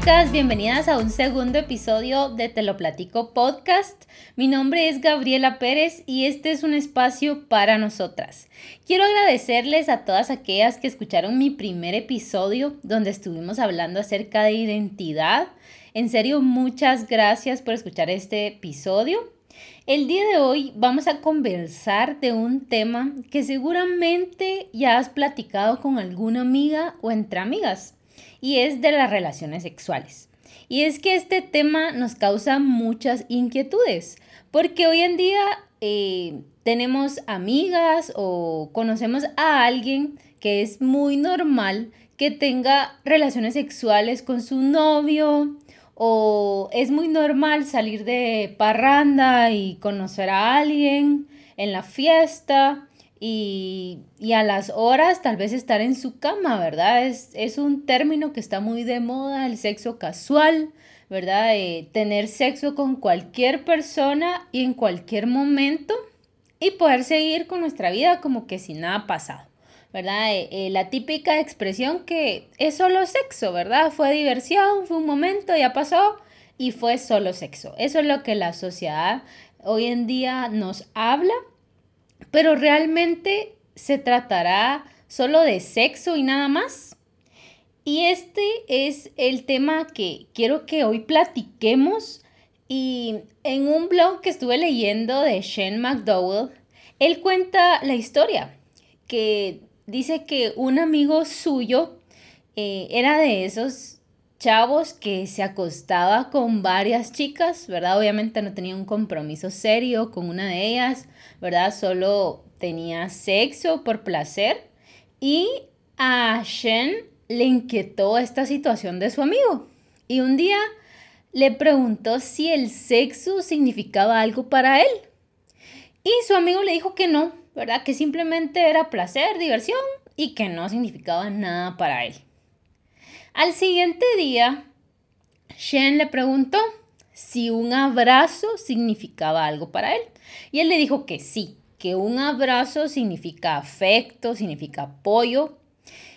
chicas, bienvenidas a un segundo episodio de Te lo platico podcast. Mi nombre es Gabriela Pérez y este es un espacio para nosotras. Quiero agradecerles a todas aquellas que escucharon mi primer episodio donde estuvimos hablando acerca de identidad. En serio, muchas gracias por escuchar este episodio. El día de hoy vamos a conversar de un tema que seguramente ya has platicado con alguna amiga o entre amigas y es de las relaciones sexuales. Y es que este tema nos causa muchas inquietudes, porque hoy en día eh, tenemos amigas o conocemos a alguien que es muy normal que tenga relaciones sexuales con su novio o es muy normal salir de parranda y conocer a alguien en la fiesta y, a las horas tal vez estar en su cama, ¿verdad? Es, es un término que está muy de moda, el sexo casual, ¿verdad? tener sexo con cualquier persona y en cualquier momento y poder seguir con nuestra vida como que si nada pasado, ¿verdad? Eh, eh, la típica expresión que es solo sexo, ¿verdad? Fue diversión, fue un momento, ya pasó y fue solo sexo. Eso es lo que la sociedad hoy en día nos habla pero realmente se tratará solo de sexo y nada más. Y este es el tema que quiero que hoy platiquemos. Y en un blog que estuve leyendo de Shane McDowell, él cuenta la historia, que dice que un amigo suyo eh, era de esos chavos que se acostaba con varias chicas, ¿verdad? Obviamente no tenía un compromiso serio con una de ellas, ¿verdad? Solo tenía sexo por placer y a Shen le inquietó esta situación de su amigo. Y un día le preguntó si el sexo significaba algo para él. Y su amigo le dijo que no, ¿verdad? Que simplemente era placer, diversión y que no significaba nada para él. Al siguiente día, Shen le preguntó si un abrazo significaba algo para él. Y él le dijo que sí, que un abrazo significa afecto, significa apoyo.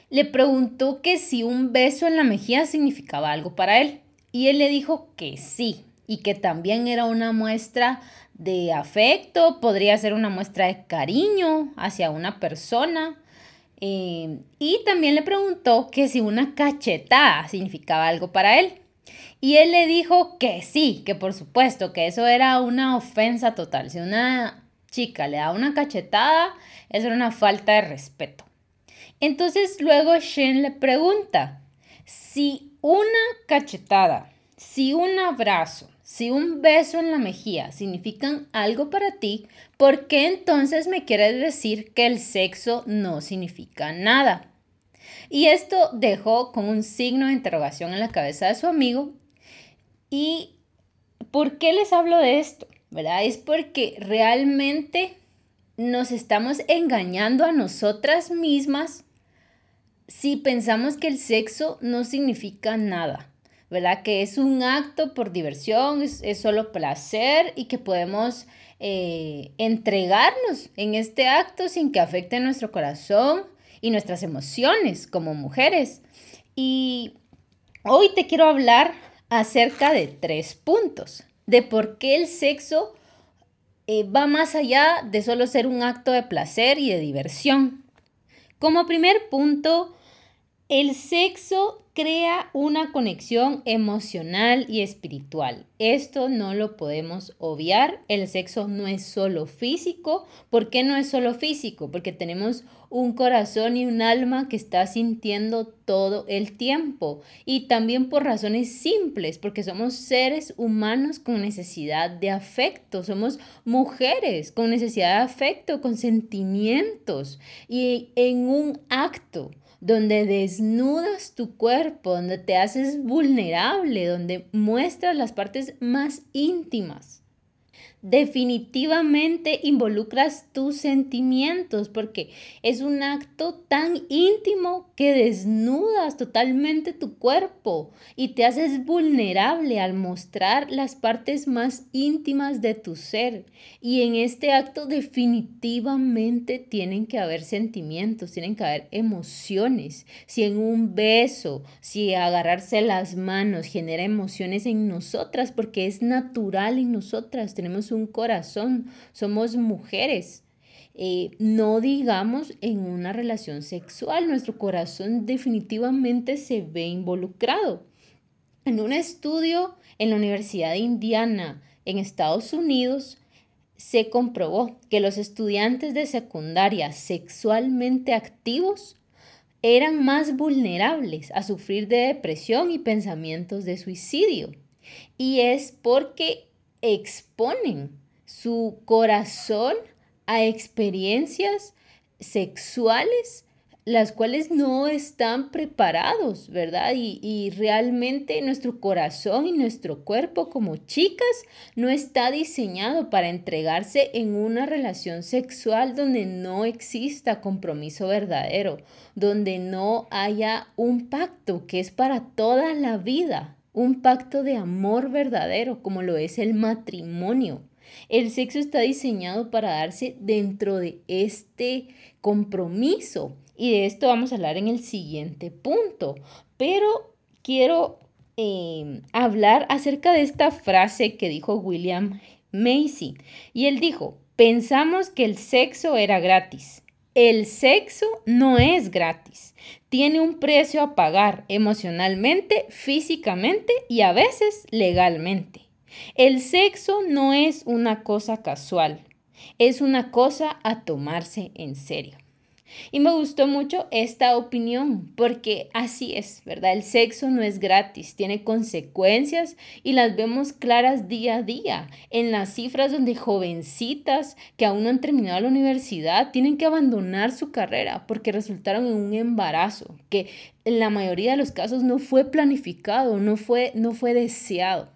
Le preguntó que si un beso en la mejilla significaba algo para él. Y él le dijo que sí, y que también era una muestra de afecto, podría ser una muestra de cariño hacia una persona. Eh, y también le preguntó que si una cachetada significaba algo para él. Y él le dijo que sí, que por supuesto, que eso era una ofensa total. Si una chica le da una cachetada, eso era una falta de respeto. Entonces luego Shen le pregunta, si una cachetada, si un abrazo, si un beso en la mejilla significan algo para ti, ¿por qué entonces me quieres decir que el sexo no significa nada? Y esto dejó con un signo de interrogación en la cabeza de su amigo ¿Y por qué les hablo de esto? ¿Verdad? Es porque realmente nos estamos engañando a nosotras mismas si pensamos que el sexo no significa nada, ¿verdad? Que es un acto por diversión, es, solo placer y que podemos eh, entregarnos en este acto sin que afecte nuestro corazón y nuestras emociones como mujeres. Y hoy te quiero hablar acerca de tres puntos, de por qué el sexo eh, va más allá de solo ser un acto de placer y de diversión. Como primer punto, el sexo crea una conexión emocional y espiritual. Esto no lo podemos obviar. El sexo no es solo físico. ¿Por qué no es solo físico? Porque tenemos un corazón y un alma que está sintiendo todo el tiempo. Y también por razones simples, porque somos seres humanos con necesidad de afecto. Somos mujeres con necesidad de afecto, con sentimientos. Y en un acto donde desnudas tu cuerpo, donde te haces vulnerable, donde muestras las partes más íntimas definitivamente involucras tus sentimientos porque es un acto tan íntimo que desnudas totalmente tu cuerpo y te haces vulnerable al mostrar las partes más íntimas de tu ser. Y en este acto definitivamente tienen que haber sentimientos, tienen que haber emociones. Si en un beso, si agarrarse las manos genera emociones en nosotras porque es natural en nosotras, tenemos un corazón, somos mujeres. Eh, no digamos en una relación sexual, nuestro corazón definitivamente se ve involucrado. En un estudio en la Universidad de Indiana, en Estados Unidos, se comprobó que los estudiantes de secundaria sexualmente activos eran más vulnerables a sufrir de depresión y pensamientos de suicidio. Y es porque exponen su corazón a experiencias sexuales las cuales no están preparados, ¿verdad? Y, realmente nuestro corazón y nuestro cuerpo como chicas no está diseñado para entregarse en una relación sexual donde no exista compromiso verdadero, donde no haya un pacto que es para toda la vida, un pacto de amor verdadero como lo es el matrimonio. El sexo está diseñado para darse dentro de este compromiso y de esto vamos a hablar en el siguiente punto. Pero quiero em, hablar acerca de esta frase que dijo William Macy y él dijo, pensamos que el sexo era gratis. El sexo no es gratis. Tiene un precio a pagar emocionalmente, físicamente y a veces legalmente. El sexo no es una cosa casual, es una cosa a tomarse en serio. Y me gustó mucho esta opinión porque así es, ¿verdad? El sexo no es gratis, tiene consecuencias y las vemos claras día a día en las cifras donde jovencitas que aún no han terminado la universidad tienen que abandonar su carrera porque resultaron en un embarazo que en la mayoría de los casos no fue planificado, no fue, no fue deseado.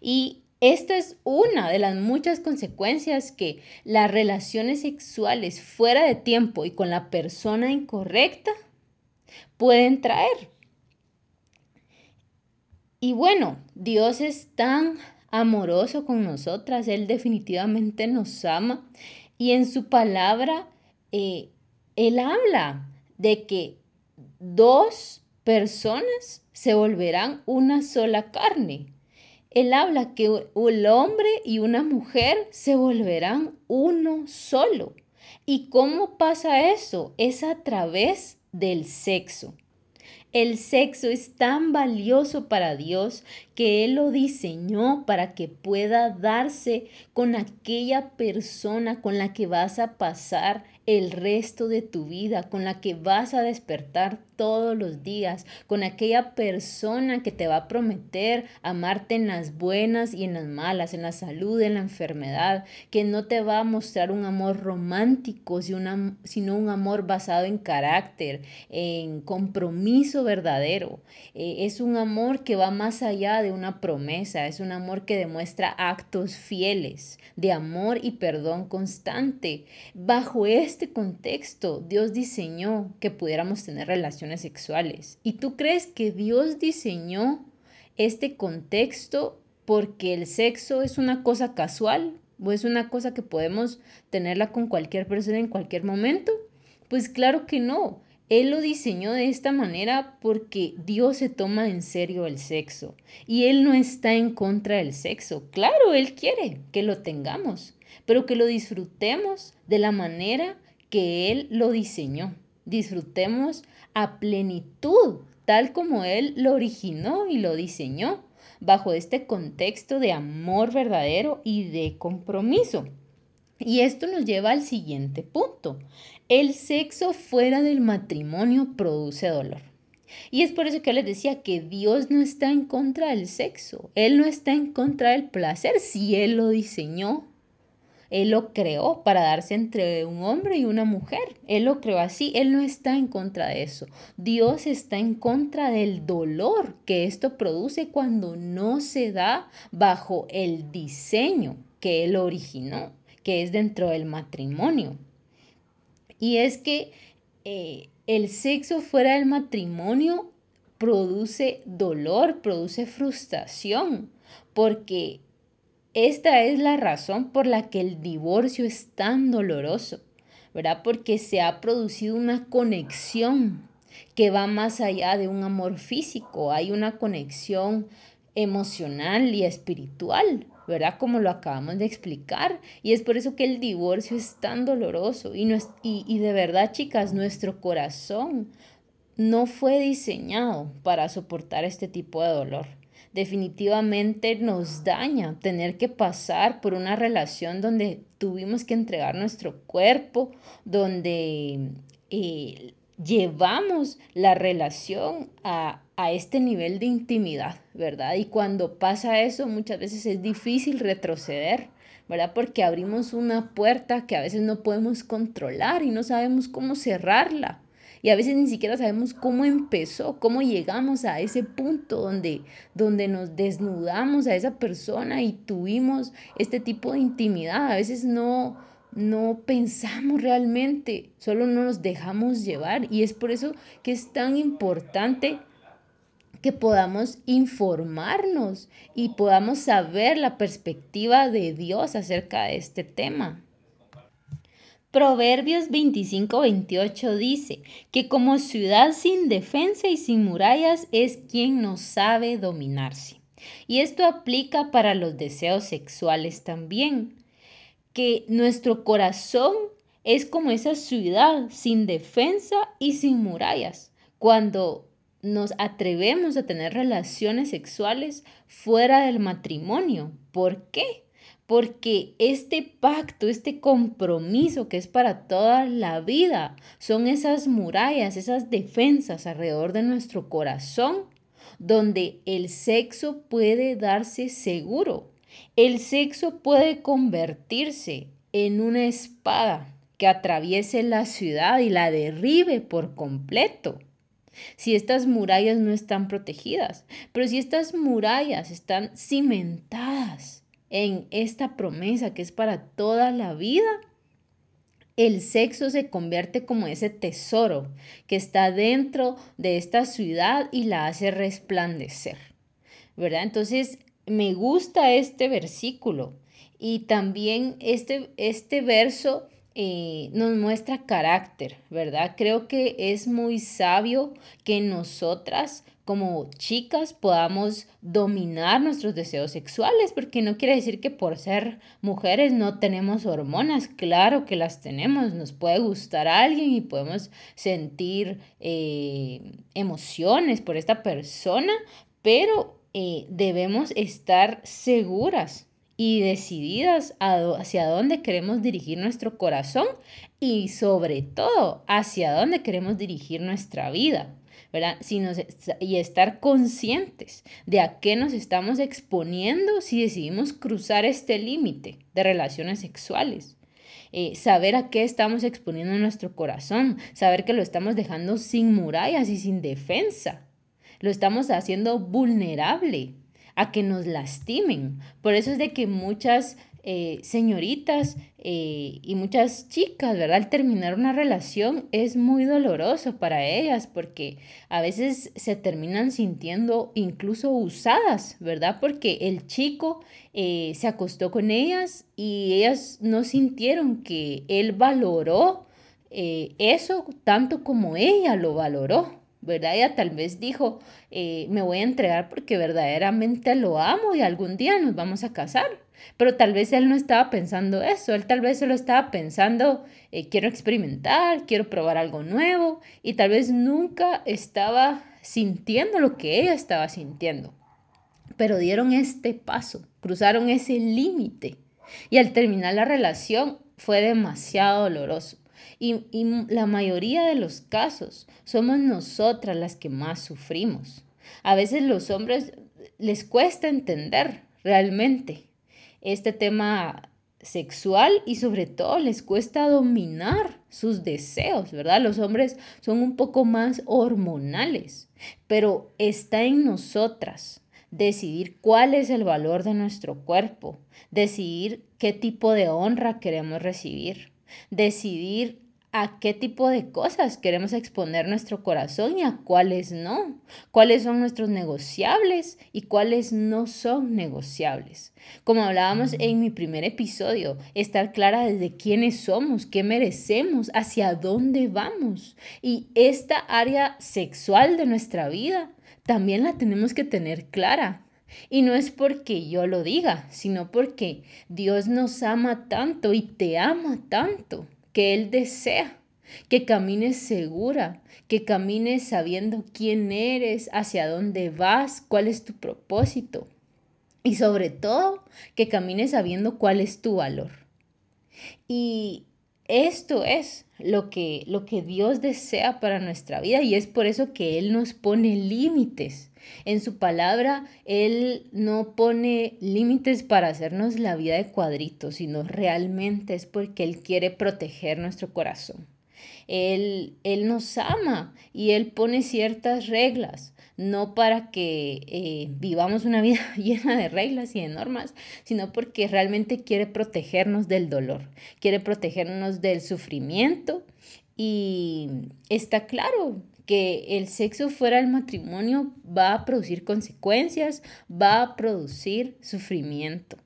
Y esta es una de las muchas consecuencias que las relaciones sexuales fuera de tiempo y con la persona incorrecta pueden traer. Y bueno, Dios es tan amoroso con nosotras, Él definitivamente nos ama y en su palabra eh, Él habla de que dos personas se volverán una sola carne. Él habla que un hombre y una mujer se volverán uno solo. ¿Y cómo pasa eso? Es a través del sexo. El sexo es tan valioso para Dios que Él lo diseñó para que pueda darse con aquella persona con la que vas a pasar el resto de tu vida, con la que vas a despertar todos los días, con aquella persona que te va a prometer amarte en las buenas y en las malas, en la salud, en la enfermedad, que no te va a mostrar un amor romántico, sino un amor basado en carácter, en compromiso verdadero. Eh, es un amor que va más allá de una promesa, es un amor que demuestra actos fieles de amor y perdón constante. Bajo este contexto, Dios diseñó que pudiéramos tener relaciones sexuales. ¿Y tú crees que Dios diseñó este contexto porque el sexo es una cosa casual o es una cosa que podemos tenerla con cualquier persona en cualquier momento? Pues claro que no. Él lo diseñó de esta manera porque Dios se toma en serio el sexo y Él no está en contra del sexo. Claro, Él quiere que lo tengamos, pero que lo disfrutemos de la manera que Él lo diseñó. Disfrutemos a plenitud, tal como Él lo originó y lo diseñó, bajo este contexto de amor verdadero y de compromiso. Y esto nos lleva al siguiente punto. El sexo fuera del matrimonio produce dolor. Y es por eso que les decía que Dios no está en contra del sexo, Él no está en contra del placer si Él lo diseñó él lo creó para darse entre un hombre y una mujer. Él lo creó así. Él no está en contra de eso. Dios está en contra del dolor que esto produce cuando no se da bajo el diseño que él originó, que es dentro del matrimonio. Y es que eh, el sexo fuera del matrimonio produce dolor, produce frustración, porque esta es la razón por la que el divorcio es tan doloroso, ¿verdad? Porque se ha producido una conexión que va más allá de un amor físico, hay una conexión emocional y espiritual, ¿verdad? Como lo acabamos de explicar. Y es por eso que el divorcio es tan doloroso. Y, y, de verdad, chicas, nuestro corazón no fue diseñado para soportar este tipo de dolor. Definitivamente nos daña tener que pasar por una relación donde tuvimos que entregar nuestro cuerpo, donde eh, llevamos la relación a, a este nivel de intimidad, ¿verdad? Y cuando pasa eso, muchas veces es difícil retroceder, ¿verdad? Porque abrimos una puerta que a veces no podemos controlar y no sabemos cómo cerrarla. Y a veces ni siquiera sabemos cómo empezó, cómo llegamos a ese punto donde, donde nos desnudamos a esa persona y tuvimos este tipo de intimidad. A veces no, no pensamos realmente, solo no nos dejamos llevar y es por eso que es tan importante que podamos informarnos y podamos saber la perspectiva de Dios acerca de este tema. Proverbios 25-28 dice que como ciudad sin defensa y sin murallas es quien no sabe dominarse. Y esto aplica para los deseos sexuales también que nuestro corazón es como esa ciudad sin defensa y sin murallas. Cuando nos atrevemos a tener relaciones sexuales fuera del matrimonio. ¿Por qué? Porque este pacto, este compromiso que es para toda la vida, son esas murallas, esas defensas alrededor de nuestro corazón, donde el sexo puede darse seguro, el sexo puede convertirse en una espada que atraviese la ciudad y la derribe por completo. Si estas murallas no están protegidas, pero si estas murallas están cimentadas en esta promesa que es para toda la vida, el sexo se convierte como ese tesoro que está dentro de esta ciudad y la hace resplandecer. ¿Verdad? Entonces, me gusta este versículo y también este, este verso eh, nos muestra carácter, ¿verdad? Creo que es muy sabio que nosotras como chicas podamos dominar nuestros deseos sexuales, porque no quiere decir que por ser mujeres no tenemos hormonas, claro que las tenemos, nos puede gustar a alguien y podemos sentir eh, emociones por esta persona, pero eh, debemos estar seguras y decididas hacia dónde queremos dirigir nuestro corazón y sobre todo hacia dónde queremos dirigir nuestra vida. ¿verdad? y estar conscientes de a qué nos estamos exponiendo si decidimos cruzar este límite de relaciones sexuales. Eh, saber a qué estamos exponiendo nuestro corazón, saber que lo estamos dejando sin murallas y sin defensa, lo estamos haciendo vulnerable a que nos lastimen. Por eso es de que muchas eh, señoritas eh, y muchas chicas, ¿verdad? Al terminar una relación es muy doloroso para ellas porque a veces se terminan sintiendo incluso usadas, ¿verdad? Porque el chico eh, se acostó con ellas y ellas no sintieron que él valoró eso tanto como ella lo valoró. ¿Verdad? Ella tal vez dijo, eh, me voy a entregar porque verdaderamente lo amo y algún día nos vamos a casar. Pero tal vez él no estaba pensando eso, él tal vez solo estaba pensando, eh, quiero experimentar, quiero probar algo nuevo y tal vez nunca estaba sintiendo lo que ella estaba sintiendo. Pero dieron este paso, cruzaron ese límite y al terminar la relación fue demasiado doloroso. Y, la mayoría de los casos somos nosotras las que más sufrimos. A veces los hombres les cuesta entender realmente este tema sexual y sobre todo les cuesta dominar sus deseos, ¿verdad? Los hombres son un poco más hormonales, pero está en nosotras decidir cuál es el valor de nuestro cuerpo, decidir qué tipo de honra queremos recibir, decidir a qué tipo de cosas queremos exponer nuestro corazón y a cuáles no, cuáles son nuestros negociables y cuáles no son negociables. Como hablábamos en mi primer episodio, estar clara desde quiénes somos, qué merecemos, hacia dónde vamos. Y esta área sexual de nuestra vida también la tenemos que tener clara. Y no es porque yo lo diga, sino porque Dios nos ama tanto y te ama tanto que Él desea que camines segura, que camines sabiendo quién eres, hacia dónde vas, cuál es tu propósito. Y sobre todo, que camines sabiendo cuál es tu valor. Y esto es lo que, lo que Dios desea para nuestra vida y es por eso que Él nos pone límites. En su palabra, Él no pone límites para hacernos la vida de cuadritos, sino realmente es porque Él quiere proteger nuestro corazón. Él, él nos ama y Él pone ciertas reglas, no para que eh, vivamos una vida llena de reglas y de normas, sino porque realmente quiere protegernos del dolor, quiere protegernos del sufrimiento y está claro que el sexo fuera del matrimonio va a producir consecuencias, va a producir sufrimiento.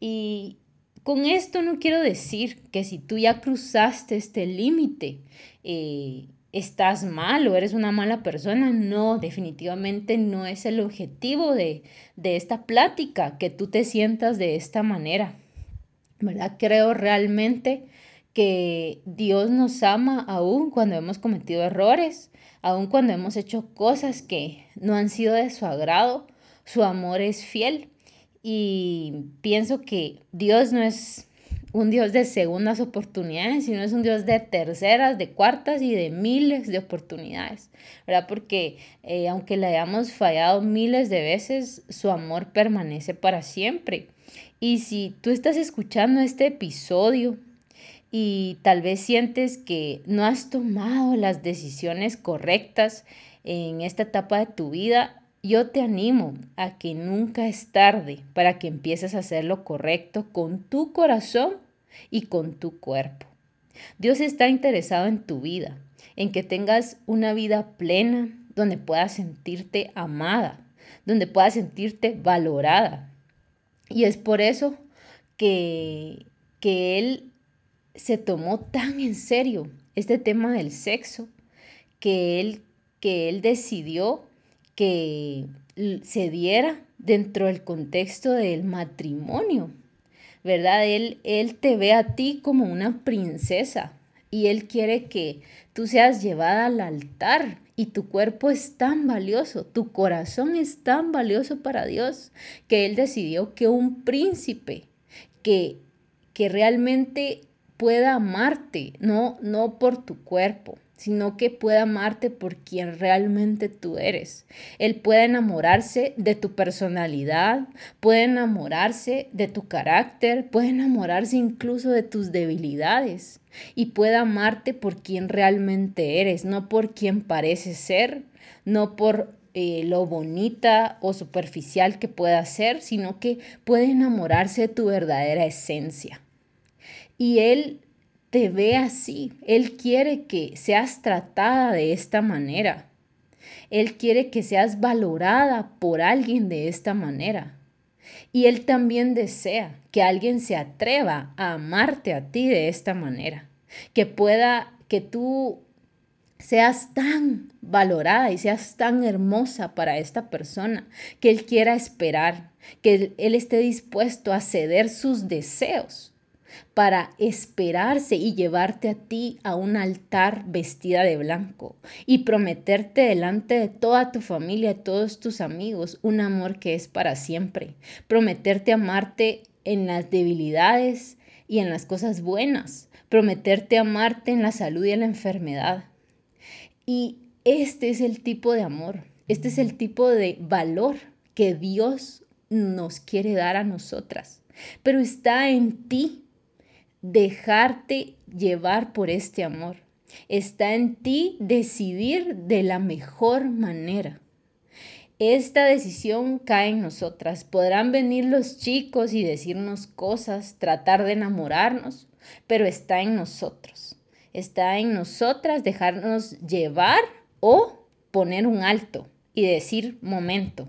Y con esto no quiero decir que si tú ya cruzaste este límite, eh, estás mal o eres una mala persona. No, definitivamente no es el objetivo de, de esta plática, que tú te sientas de esta manera. ¿Verdad? Creo realmente que Dios nos ama aún cuando hemos cometido errores, aún cuando hemos hecho cosas que no han sido de su agrado, su amor es fiel. Y pienso que Dios no es un Dios de segundas oportunidades, sino es un Dios de terceras, de cuartas y de miles de oportunidades, ¿verdad? Porque eh, aunque le hayamos fallado miles de veces, su amor permanece para siempre. Y si tú estás escuchando este episodio y tal vez sientes que no has tomado las decisiones correctas en esta etapa de tu vida, yo te animo a que nunca es tarde para que empieces a hacer lo correcto con tu corazón y con tu cuerpo. Dios está interesado en tu vida, en que tengas una vida plena donde puedas sentirte amada, donde puedas sentirte valorada. Y es por eso que, que Él se tomó tan en serio este tema del sexo que él, que él decidió que se diera dentro del contexto del matrimonio, ¿verdad? Él, él te ve a ti como una princesa y Él quiere que tú seas llevada al altar y tu cuerpo es tan valioso, tu corazón es tan valioso para Dios que Él decidió que un príncipe que, que realmente pueda amarte, no, no por tu cuerpo, sino que pueda amarte por quien realmente tú eres. Él puede enamorarse de tu personalidad, puede enamorarse de tu carácter, puede enamorarse incluso de tus debilidades y puede amarte por quien realmente eres, no por quien pareces ser, no por eh, lo bonita o superficial que pueda ser, sino que puede enamorarse de tu verdadera esencia. Y Él te ve así. Él quiere que seas tratada de esta manera. Él quiere que seas valorada por alguien de esta manera. Y Él también desea que alguien se atreva a amarte a ti de esta manera. Que pueda, que tú seas tan valorada y seas tan hermosa para esta persona, que Él quiera esperar, que Él esté dispuesto a ceder sus deseos para esperarse y llevarte a ti a un altar vestida de blanco y prometerte delante de toda tu familia, todos tus amigos, un amor que es para siempre. Prometerte amarte en las debilidades y en las cosas buenas. Prometerte amarte en la salud y en la enfermedad. Y este es el tipo de amor, este es el tipo de valor que Dios nos quiere dar a nosotras. Pero está en ti dejarte llevar por este amor. Está en ti decidir de la mejor manera. esta decisión cae en nosotras. Podrán venir los chicos y decirnos cosas, tratar de enamorarnos, pero está en nosotros. Está en nosotras dejarnos llevar o poner un alto y decir, momento,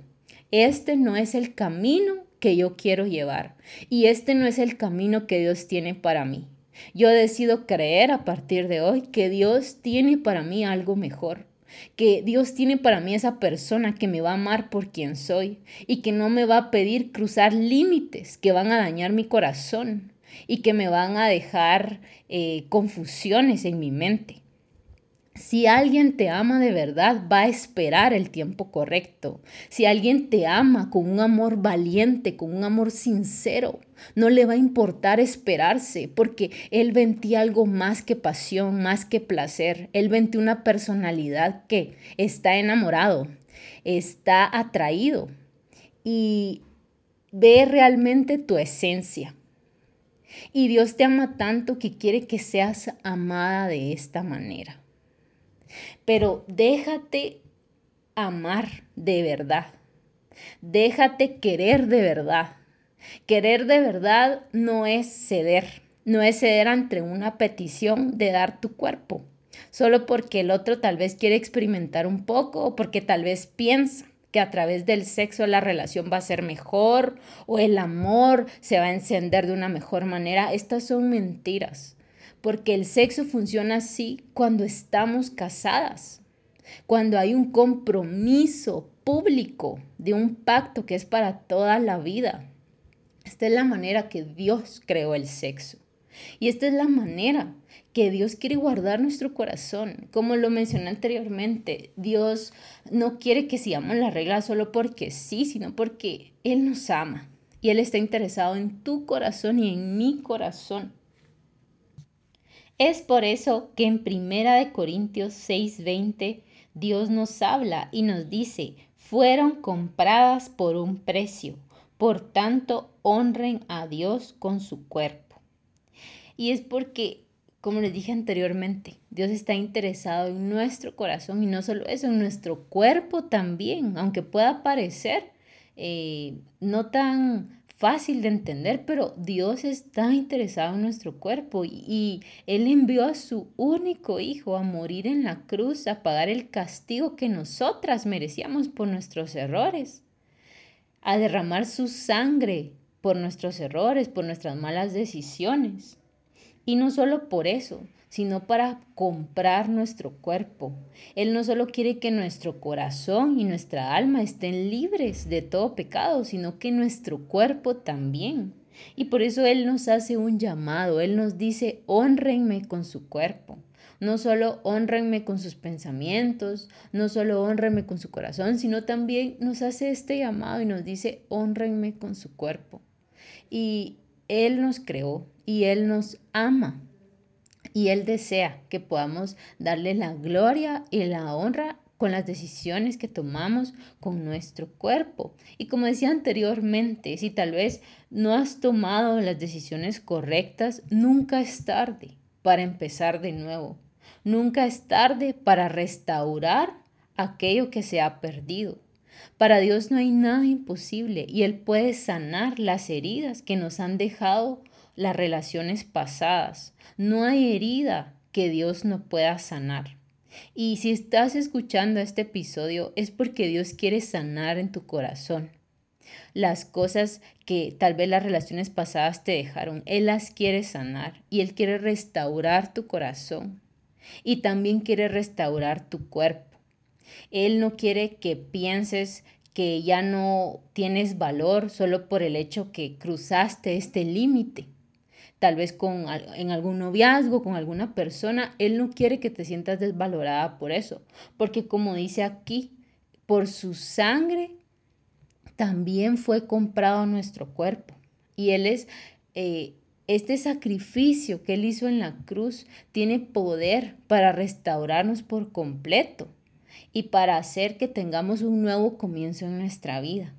este no es el camino que yo quiero llevar y este no es el camino que Dios tiene para mí. Yo decido creer a partir de hoy que Dios tiene para mí algo mejor que Dios tiene para mí esa persona que me va a amar por quien soy y que no me va a pedir cruzar límites que van a dañar mi corazón y que me van a dejar eh, confusiones en mi mente. Si alguien te ama de verdad, va a esperar el tiempo correcto. Si alguien te ama con un amor valiente, con un amor sincero, no le va a importar esperarse, porque él ve algo más que pasión, más que placer. Él ve una personalidad que está enamorado, está atraído y ve realmente tu esencia. Y Dios te ama tanto que quiere que seas amada de esta manera pero déjate amar de verdad. Déjate querer de verdad. Querer de verdad no es ceder, no es ceder ante una petición de dar tu cuerpo, solo porque el otro tal vez quiere experimentar un poco o porque tal vez piensa que a través del sexo la relación va a ser mejor o el amor se va a encender de una mejor manera. Estas son mentiras porque el sexo funciona así cuando estamos casadas, cuando hay un compromiso público de un pacto que es para toda la vida. Esta es la manera que Dios creó el sexo. Y esta es la manera que Dios quiere guardar nuestro corazón. Como lo mencioné anteriormente, Dios no quiere que sigamos la regla solo porque sí, sino porque Él nos ama. Y Él está interesado en tu corazón y en mi corazón. Es por eso que en Primera de Corintios 6:20 Dios nos habla y nos dice, fueron compradas por un precio, por tanto honren a Dios con su cuerpo. Y es porque, como les dije anteriormente, Dios está interesado en nuestro corazón y no solo eso, en nuestro cuerpo también, aunque pueda parecer eh, no tan fácil de entender, pero Dios está interesado en nuestro cuerpo y, Él envió a su único Hijo a morir en la cruz, a pagar el castigo que nosotras merecíamos por nuestros errores, a derramar su sangre por nuestros errores, por nuestras malas decisiones. Y no solo por eso, sino para comprar nuestro cuerpo. Él no solo quiere que nuestro corazón y nuestra alma estén libres de todo pecado, sino que nuestro cuerpo también. Y por eso Él nos hace un llamado, Él nos dice, honrenme con su cuerpo. No solo honrenme con sus pensamientos, no solo honrenme con su corazón, sino también nos hace este llamado y nos dice, honrenme con su cuerpo. Y Él nos creó y Él nos ama. Y Él desea que podamos darle la gloria y la honra con las decisiones que tomamos con nuestro cuerpo. Y como decía anteriormente, si tal vez no has tomado las decisiones correctas, nunca es tarde para empezar de nuevo. Nunca es tarde para restaurar aquello que se ha perdido. Para Dios no hay nada imposible y Él puede sanar las heridas que nos han dejado las relaciones pasadas. No hay herida que Dios no pueda sanar. Y si estás escuchando este episodio es porque Dios quiere sanar en tu corazón. Las cosas que tal vez las relaciones pasadas te dejaron, Él las quiere sanar y Él quiere restaurar tu corazón y también quiere restaurar tu cuerpo. Él no quiere que pienses que ya no tienes valor solo por el hecho que cruzaste este límite. Tal vez con, en algún noviazgo, con alguna persona, Él no quiere que te sientas desvalorada por eso, porque como dice aquí, por su sangre también fue comprado nuestro cuerpo. Y Él es, eh, este sacrificio que Él hizo en la cruz tiene poder para restaurarnos por completo y para hacer que tengamos un nuevo comienzo en nuestra vida.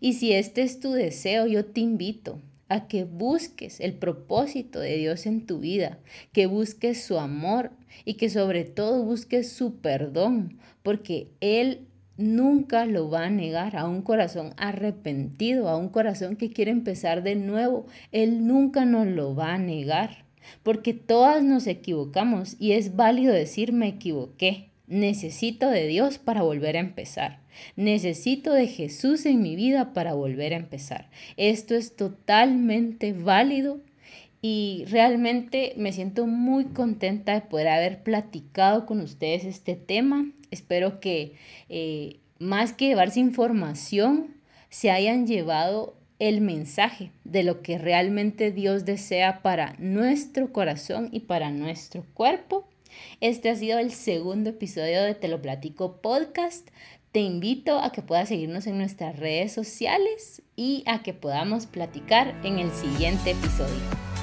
Y si este es tu deseo, yo te invito a que busques el propósito de Dios en tu vida, que busques su amor y que sobre todo busques su perdón, porque Él nunca lo va a negar a un corazón arrepentido, a un corazón que quiere empezar de nuevo. Él nunca nos lo va a negar, porque todas nos equivocamos y es válido decir me equivoqué. Necesito de Dios para volver a empezar. Necesito de Jesús en mi vida para volver a empezar. Esto es totalmente válido y realmente me siento muy contenta de poder haber platicado con ustedes este tema. Espero que eh, más que llevarse información, se hayan llevado el mensaje de lo que realmente Dios desea para nuestro corazón y para nuestro cuerpo. Este ha sido el segundo episodio de Te lo platico podcast. Te invito a que puedas seguirnos en nuestras redes sociales y a que podamos platicar en el siguiente episodio.